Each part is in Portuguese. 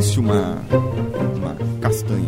existe uma, uma castanha,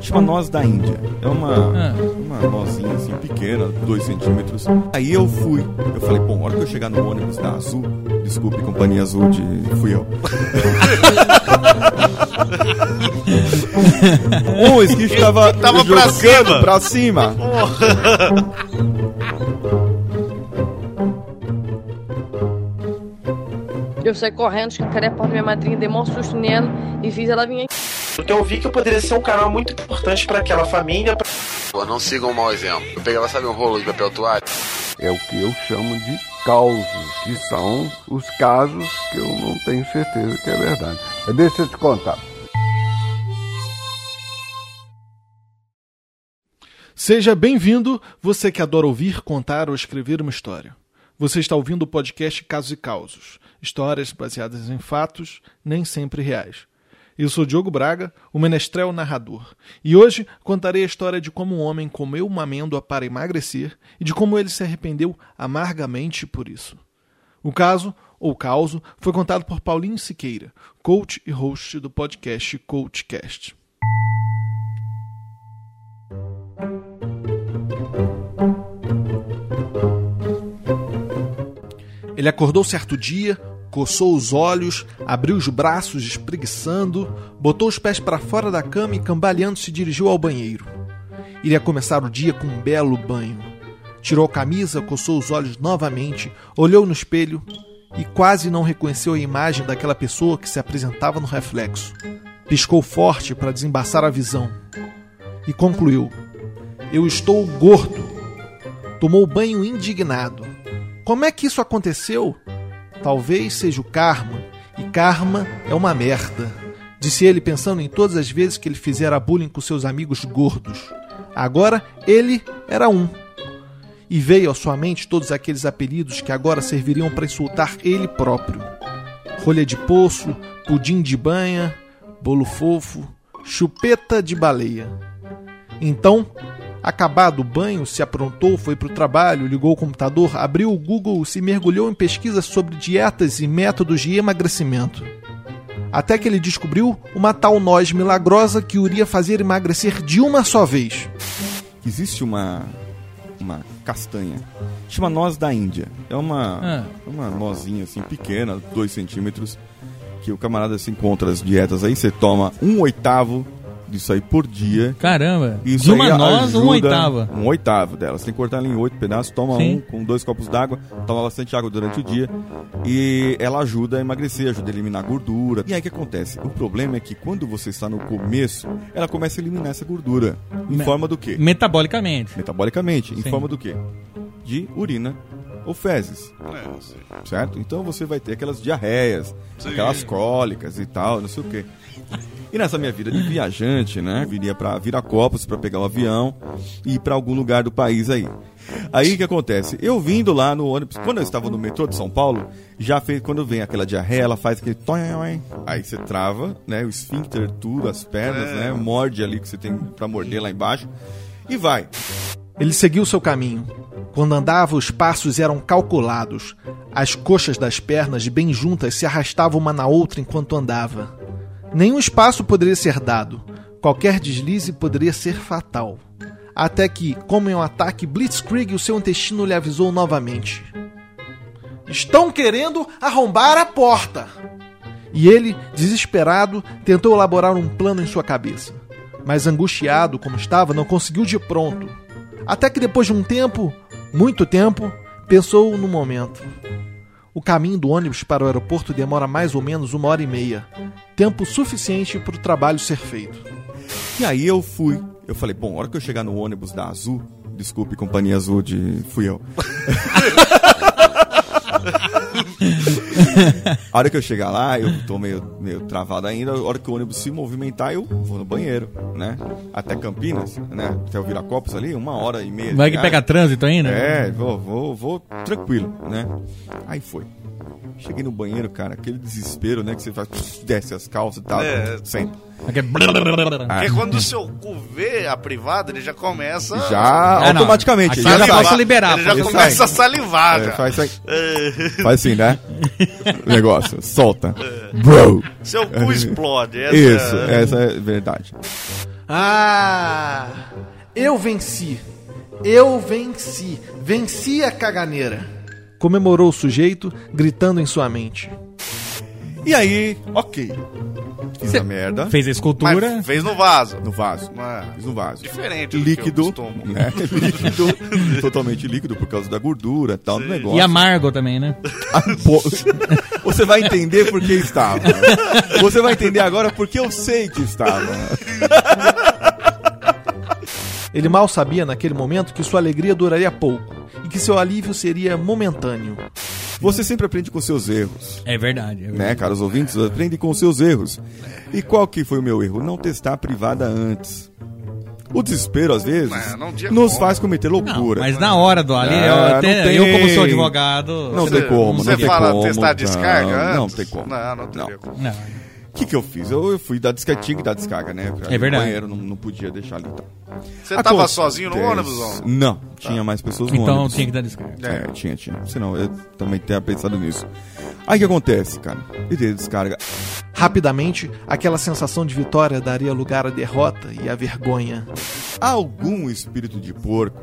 chama noz da Índia. É uma, Ah. uma nozinha assim pequena, 2 centímetros. Aí eu fui, eu falei, bom, a hora que eu chegar no ônibus da Azul, desculpe, companhia Azul, de, fui eu. o esguicho tava, Tava pra cima. pra cima. Eu saí correndo, escancarei a porta da minha madrinha, dei maior susto nela e fiz ela vir Porque eu vi que eu poderia ser um canal muito importante pra aquela família. pra- Pô, não sigam um mau exemplo. Eu pegava, sabe, um rolo de papel toalha? É o que eu chamo de causos, que são os casos que eu não tenho certeza que é verdade. Deixa eu te contar. Seja bem-vindo, você que adora ouvir, contar ou escrever uma história. Você está ouvindo o podcast Casos e Causos, histórias baseadas em fatos, nem sempre reais. Eu sou Diogo Braga, o menestrel narrador, e hoje contarei a história de como um homem comeu uma amêndoa para emagrecer e de como ele se arrependeu amargamente por isso. O caso, ou causo, foi contado por Paulinho Siqueira, coach e host do podcast Coachcast. Ele acordou certo dia, coçou os olhos, abriu os braços espreguiçando, botou os pés para fora da cama e cambaleando se dirigiu ao banheiro. Iria começar o dia com um belo banho. Tirou a camisa, coçou os olhos novamente, olhou no espelho e quase não reconheceu a imagem daquela pessoa que se apresentava no reflexo. Piscou forte para desembaçar a visão e concluiu: Eu estou gordo. Tomou banho indignado. Como é que isso aconteceu? Talvez seja o karma, e karma é uma merda. Disse ele pensando em todas as vezes que ele fizera bullying com seus amigos gordos. Agora ele era um. E veio à sua mente todos aqueles apelidos que agora serviriam para insultar ele próprio: rolha de poço, pudim de banha, bolo fofo, chupeta de baleia. Então, acabado o banho, se aprontou, foi para o trabalho, ligou o computador, abriu o Google e se mergulhou em pesquisas sobre dietas e métodos de emagrecimento. Até que ele descobriu uma tal noz milagrosa que o iria fazer emagrecer de uma só vez. Existe uma, uma castanha, chama noz da Índia. É uma, Ah. uma nozinha assim pequena, 2 centímetros, que o camarada se encontra as dietas aí, você toma um oitavo disso aí por dia. Caramba. Isso de uma noz, uma oitava. Um oitavo dela. Você tem que cortar ela em oito pedaços, toma Sim. um com dois copos d'água, toma bastante água durante o dia. E ela ajuda a emagrecer, ajuda a eliminar gordura. E aí o que acontece? O problema é que quando você está no começo, ela começa a eliminar essa gordura. Em Me- forma do quê? Metabolicamente. Metabolicamente. Em Sim. forma do quê? De urina ou fezes. Certo? Então você vai ter aquelas diarreias, aquelas cólicas e tal, não sei o quê. E nessa minha vida de viajante, né? Viria pra Viracopos pra pegar o avião e ir pra algum lugar do país aí. Aí o que acontece? Eu vindo lá no ônibus, quando eu estava no metrô de São Paulo, já fez, quando vem aquela diarreia, ela faz aquele aí você trava, né? O esfíncter, tudo, as pernas, né? Morde ali que você tem pra morder lá embaixo e vai. Ele seguiu seu caminho. Quando andava, os passos eram calculados. As coxas das pernas, bem juntas, se arrastavam uma na outra enquanto andava. Nenhum espaço poderia ser dado. Qualquer deslize poderia ser fatal. Até que, como em um ataque blitzkrieg, o seu intestino lhe avisou novamente. Estão querendo arrombar a porta! E ele, desesperado, tentou elaborar um plano em sua cabeça. Mas angustiado como estava, não conseguiu de pronto. Até que depois de um tempo, muito tempo, pensou no momento. O caminho do ônibus para o aeroporto demora mais ou menos uma hora e meia. Tempo suficiente para o trabalho ser feito. E aí eu fui. Eu falei, bom, a hora que eu chegar no ônibus da Azul, desculpe, companhia Azul de. fui eu. a hora que eu chegar lá, eu tô meio, meio travado ainda. A hora que o ônibus se movimentar, eu vou no banheiro, né? Até Campinas, né? Até o Viracopos ali, uma hora e meia. Vai que pega trânsito ainda? É, vou, vou, vou tranquilo, né? Aí foi. Cheguei no banheiro, cara, aquele desespero, né? Que você faz, desce as calças e tal. É. Senta. Aquele- Porque quando o seu cu vê a privada, ele já começa. Já Ah, automaticamente. Aqui já sai. posso liberar. Ele já Ele começa a salivar. É, já. faz, faz, faz assim, né? Negócio, solta. Bro! Seu cu explode. Essa Isso, é... essa é verdade. Ah! Eu venci! Eu venci! Venci a caganeira! Comemorou o sujeito, gritando em sua mente. E aí, ok. Fiz a merda Fez a escultura. Mas fez no vaso. no vaso. Ah, Fiz no vaso. Diferente do líquido, que eu costumo. né? líquido, totalmente líquido por causa da gordura e tal do negócio. E amargo também, né? Ah, pô, Você vai entender por que estava. Você vai entender agora porque eu sei que estava. Ele mal sabia naquele momento que sua alegria duraria pouco e que seu alívio seria momentâneo. Você sempre aprende com seus erros. É verdade. É verdade. Né, caros ouvintes, aprendem com seus erros. E qual que foi o meu erro? Não testar a privada antes. O desespero, às vezes, Não, não nos como. faz cometer Não, loucura. mas na hora do ali, Ah, eu, não até- tem. eu como sou advogado. Não Você- tem como, Você não tem fala como. testar a descarga não, não antes? tem como. Não, não Não. como. Não. O que, que eu fiz? Eu, eu fui dar descarga, tinha que dar descarga, né? Pra ir É verdade. banheiro, não, não podia deixar ali. Então. Você tava Acontece- sozinho no ônibus? Não? Não, tinha mais pessoas no Então ônibus. tinha que dar descarga. É, tinha, tinha. Senão eu também tinha pensado nisso. Aí o que acontece, cara? Eu dei descarga. Rapidamente, aquela sensação de vitória daria lugar à derrota e à vergonha. Algum espírito de porco,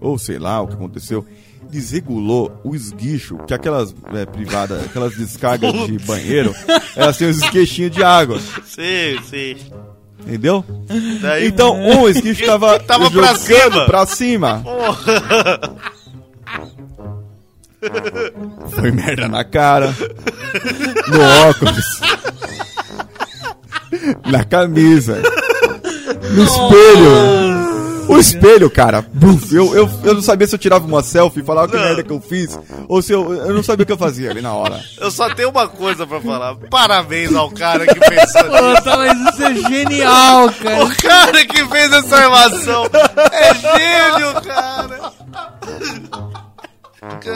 ou sei lá o que aconteceu, desregulou o esguicho, que aquelas é, privadas, aquelas descargas de banheiro, elas têm os esquechinhos de água, Sim, sim. entendeu? Daí, Então um esguicho tava, Tava pra cima. pra cima. Foi merda na cara, no óculos, na camisa, no espelho. O espelho, cara, eu, eu, eu não sabia se eu tirava uma selfie e falava que merda que eu fiz, ou se eu, eu não sabia o que eu fazia ali na hora. eu só tenho uma coisa pra falar. Parabéns ao cara que pensou nisso. Puta, mas isso é genial, cara. O cara que fez essa armação é gênio, cara.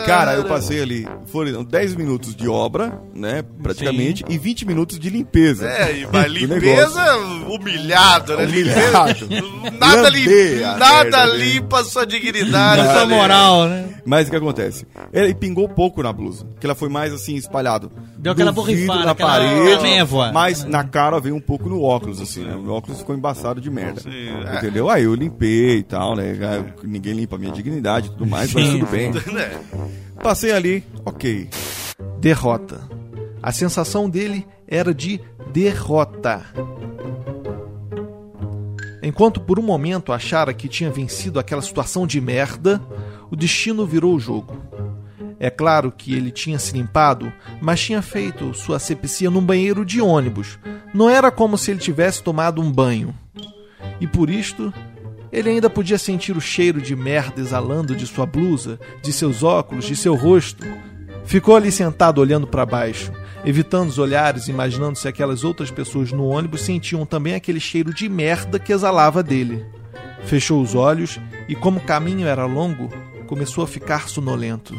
Cara, eu passei ali, foram 10 minutos de obra, né, praticamente, e 20 minutos de limpeza. É, e mas do limpeza humilhado, né? Humilhado. Limpeza, nada limpa, nada merda dele. limpa a sua dignidade. Essa sabe? moral, né? Mas o que acontece? Ele pingou pouco na blusa, que ela foi mais assim, espalhado. Deu aquela borrifada, na aquela parede, névoa. mas na cara veio um pouco no óculos, assim, né? O óculos ficou embaçado de merda. Sim, é. Entendeu? Aí eu limpei e tal, né? Ninguém limpa a minha dignidade e tudo mais, mas tudo bem. É. Passei ali, ok. Derrota. A sensação dele era de derrota. Enquanto por um momento achara que tinha vencido aquela situação de merda, o destino virou o jogo. É claro que ele tinha se limpado, mas tinha feito sua asepsia num banheiro de ônibus. Não era como se ele tivesse tomado um banho. E por isto, ele ainda podia sentir o cheiro de merda exalando de sua blusa, de seus óculos, de seu rosto. Ficou ali sentado olhando para baixo, evitando os olhares, imaginando se aquelas outras pessoas no ônibus sentiam também aquele cheiro de merda que exalava dele. Fechou os olhos e, como o caminho era longo, começou a ficar sonolento.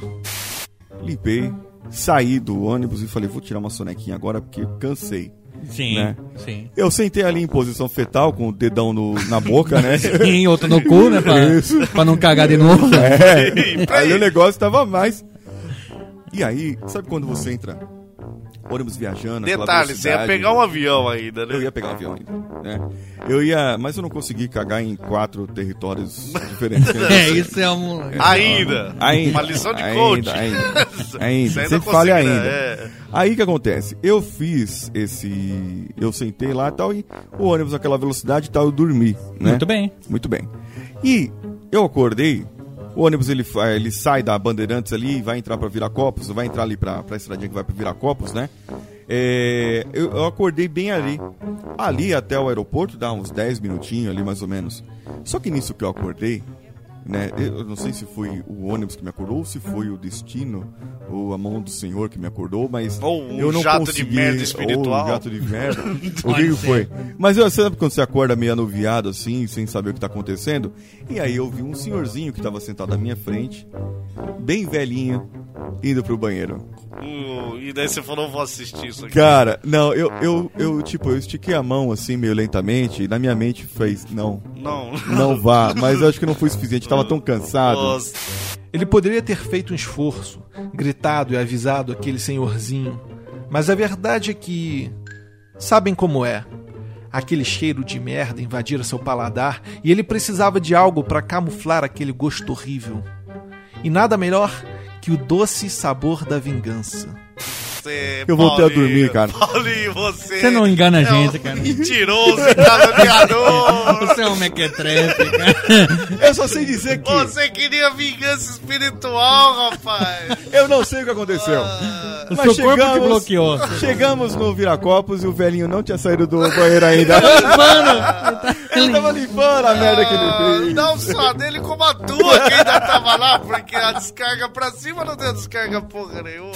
Limpei, saí do ônibus e falei, vou tirar uma sonequinha agora porque cansei. Sim, Né? sim. Eu sentei ali em posição fetal, com o dedão no- na boca, né? E outro no cu, né? Pra, Isso. pra não cagar de novo. É, aí o negócio tava mais. E aí, sabe quando você entra ônibus viajando? aquela Detalhe, você ia pegar um avião ainda, Eu né? ia pegar um avião ainda, né? Eu ia, mas eu não consegui cagar em quatro territórios diferentes. É, isso é um. Ainda. Ainda. Uma lição de ainda, coach. Ainda. ainda. Você ainda Sempre fale conseguirá, ainda. é. Aí o que acontece? Eu fiz esse. Eu sentei lá e tal, e o ônibus naquela velocidade e tal, eu dormi. Né? Muito bem. Muito bem. E eu acordei, o ônibus ele, ele sai da Bandeirantes ali, vai entrar pra Viracopos, vai entrar ali pra, pra estradinha que vai pra Viracopos, né? É, eu, eu acordei bem ali. Ali até o aeroporto dá uns 10 minutinhos ali mais ou menos. Só que nisso que eu acordei, né? Eu não sei se foi o ônibus que me acordou, ou se foi o destino, ou a mão do Senhor que me acordou, mas Ou um eu não jato de consegui, merda Ou um jato de merda. o que, que foi? Mas eu, sabe quando você acorda meio anuviado assim, sem saber o que tá acontecendo? E aí eu vi um senhorzinho que tava sentado à minha frente, bem velhinho, indo pro banheiro. Uh, e daí você falou, vou assistir isso aqui. Cara, não, eu, eu, eu, tipo, eu estiquei a mão assim, meio lentamente, e na minha mente fez, não, Não. não vá, mas eu acho que não foi suficiente, tava tão cansado. Nossa. Ele poderia ter feito um esforço, gritado e avisado aquele senhorzinho, mas a verdade é que. Sabem como é? Aquele cheiro de merda invadira seu paladar e ele precisava de algo para camuflar aquele gosto horrível. E nada melhor que o doce sabor da vingança. Você, Eu voltei a Paulinho, dormir, cara. Paulinho, você. Você não engana a é gente, um cara. Mentiroso, caluniador. Você é um mequetrefe, cara. Eu só sei dizer que Você queria vingança espiritual, rapaz. eu não sei o que aconteceu. O Mas seu corpo te chegamos- bloqueou. Chegamos no Viracopos e o velhinho não tinha saído do banheiro ainda. Mano, Ele tava limpando a merda que ele fez. Não só dele, como a tua que ainda tava lá, porque a descarga pra cima não deu descarga porra nenhuma.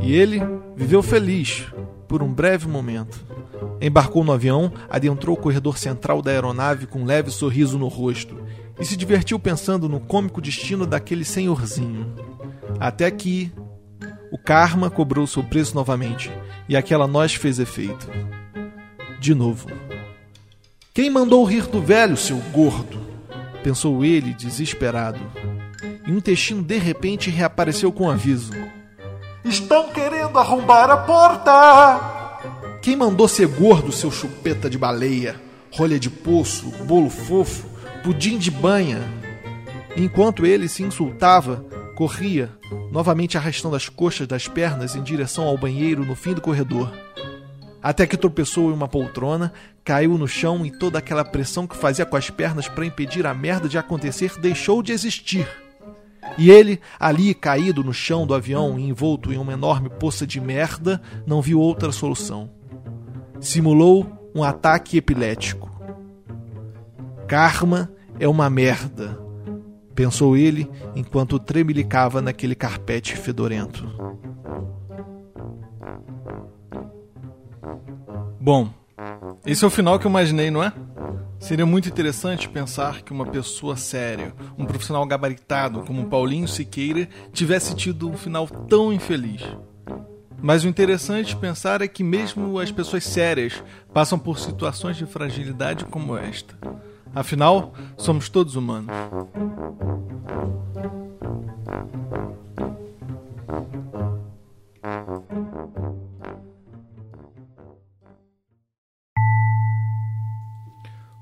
E ele viveu feliz por um breve momento. Embarcou no avião, adentrou o corredor central da aeronave com um leve sorriso no rosto e se divertiu pensando no cômico destino daquele senhorzinho. Até que o karma cobrou seu preço novamente e aquela noz fez efeito. De novo. Quem mandou rir do velho, seu gordo? Pensou ele, desesperado. E um intestino de repente reapareceu com aviso. Estão querendo arrombar a porta! Quem mandou ser gordo, seu chupeta de baleia? Rolha de poço, bolo fofo, pudim de banha? Enquanto ele se insultava, corria, novamente arrastando as coxas das pernas em direção ao banheiro no fim do corredor. Até que tropeçou em uma poltrona, caiu no chão e toda aquela pressão que fazia com as pernas para impedir a merda de acontecer deixou de existir. E ele, ali caído no chão do avião e envolto em uma enorme poça de merda, não viu outra solução. Simulou um ataque epilético. Karma é uma merda, pensou ele enquanto tremelicava naquele carpete fedorento. Bom, esse é o final que eu imaginei, não é? Seria muito interessante pensar que uma pessoa séria, um profissional gabaritado como Paulinho Siqueira, tivesse tido um final tão infeliz. Mas o interessante pensar é que mesmo as pessoas sérias passam por situações de fragilidade como esta. Afinal, somos todos humanos.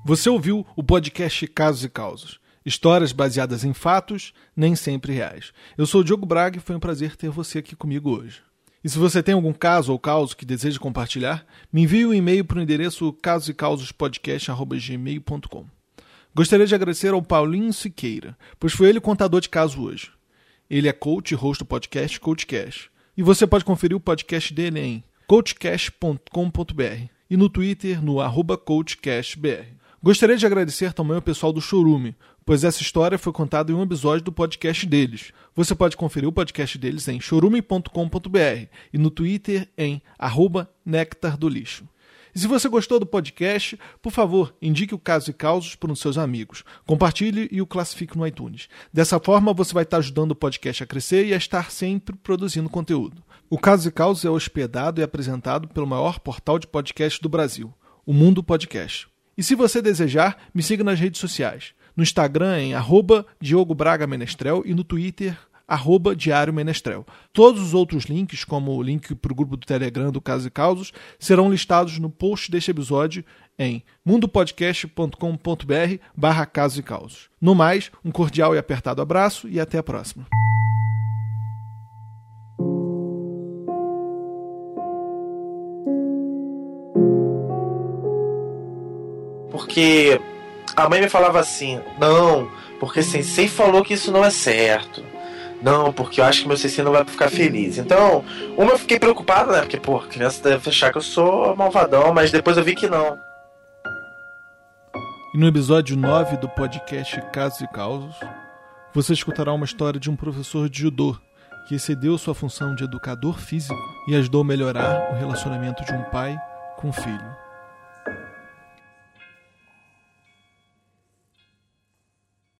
Você ouviu o podcast Casos e Causos. Histórias baseadas em fatos, nem sempre reais. Eu sou o Diogo Braga e foi um prazer ter você aqui comigo hoje. E se você tem algum caso ou causo que deseja compartilhar, me envie um e-mail para o endereço casosecausospodcast.gmail.com. Gostaria de agradecer ao Paulinho Siqueira, pois foi ele o contador de caso hoje. Ele é coach e host do podcast CoachCast. E você pode conferir o podcast dele em coachcast.com.br e no Twitter no arroba coachcastbr. Gostaria de agradecer também ao pessoal do Chorume, pois essa história foi contada em um episódio do podcast deles. Você pode conferir o podcast deles em chorume.com.br e no Twitter em arroba Nectar do Lixo. E se você gostou do podcast, por favor, indique o Caso e Causos para os seus amigos. Compartilhe e o classifique no iTunes. Dessa forma, você vai estar ajudando o podcast a crescer e a estar sempre produzindo conteúdo. O Caso e Causos é hospedado e apresentado pelo maior portal de podcast do Brasil, o Mundo Podcast. E se você desejar, me siga nas redes sociais. No Instagram em arroba Diogo Braga Menestrel e no Twitter arroba Diário Menestrel. Todos os outros links, como o link para o grupo do Telegram do Casos e Causos, serão listados no post deste episódio em mundopodcast.com.br barra e Causos. No mais, um cordial e apertado abraço e até a próxima. Porque a mãe me falava assim: não, porque Sensei falou que isso não é certo. Não, porque eu acho que meu Sensei não vai ficar feliz. Então, uma eu fiquei preocupado, né? Porque, pô, a criança deve achar que eu sou malvadão, mas depois eu vi que não. E no episódio 9 do podcast Casos e Causos, você escutará uma história de um professor de judô que excedeu sua função de educador físico e ajudou a melhorar o relacionamento de um pai com um filho.